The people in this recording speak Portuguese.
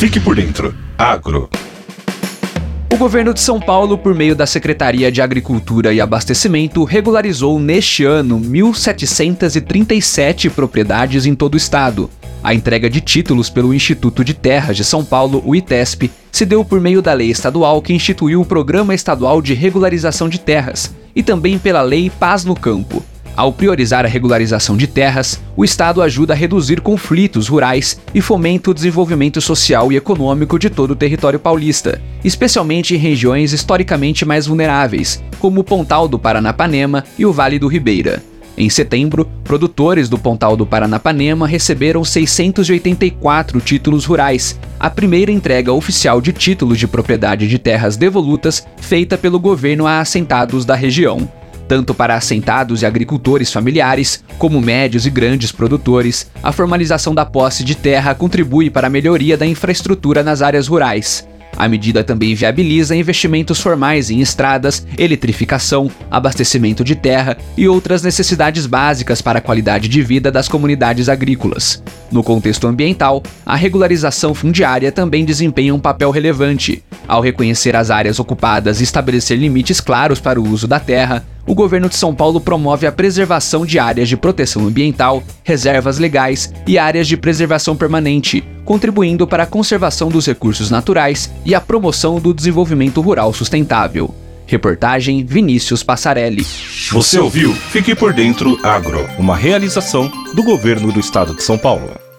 Fique por dentro. Agro. O governo de São Paulo, por meio da Secretaria de Agricultura e Abastecimento, regularizou neste ano 1.737 propriedades em todo o estado. A entrega de títulos pelo Instituto de Terras de São Paulo, o ITESP, se deu por meio da lei estadual que instituiu o Programa Estadual de Regularização de Terras e também pela Lei Paz no Campo. Ao priorizar a regularização de terras, o Estado ajuda a reduzir conflitos rurais e fomenta o desenvolvimento social e econômico de todo o território paulista, especialmente em regiões historicamente mais vulneráveis, como o Pontal do Paranapanema e o Vale do Ribeira. Em setembro, produtores do Pontal do Paranapanema receberam 684 títulos rurais, a primeira entrega oficial de títulos de propriedade de terras devolutas feita pelo governo a assentados da região tanto para assentados e agricultores familiares, como médios e grandes produtores, a formalização da posse de terra contribui para a melhoria da infraestrutura nas áreas rurais. A medida também viabiliza investimentos formais em estradas, eletrificação, abastecimento de terra e outras necessidades básicas para a qualidade de vida das comunidades agrícolas. No contexto ambiental, a regularização fundiária também desempenha um papel relevante. Ao reconhecer as áreas ocupadas e estabelecer limites claros para o uso da terra, o governo de São Paulo promove a preservação de áreas de proteção ambiental, reservas legais e áreas de preservação permanente, contribuindo para a conservação dos recursos naturais e a promoção do desenvolvimento rural sustentável. Reportagem Vinícius Passarelli. Você ouviu? Fique por dentro Agro, uma realização do governo do estado de São Paulo.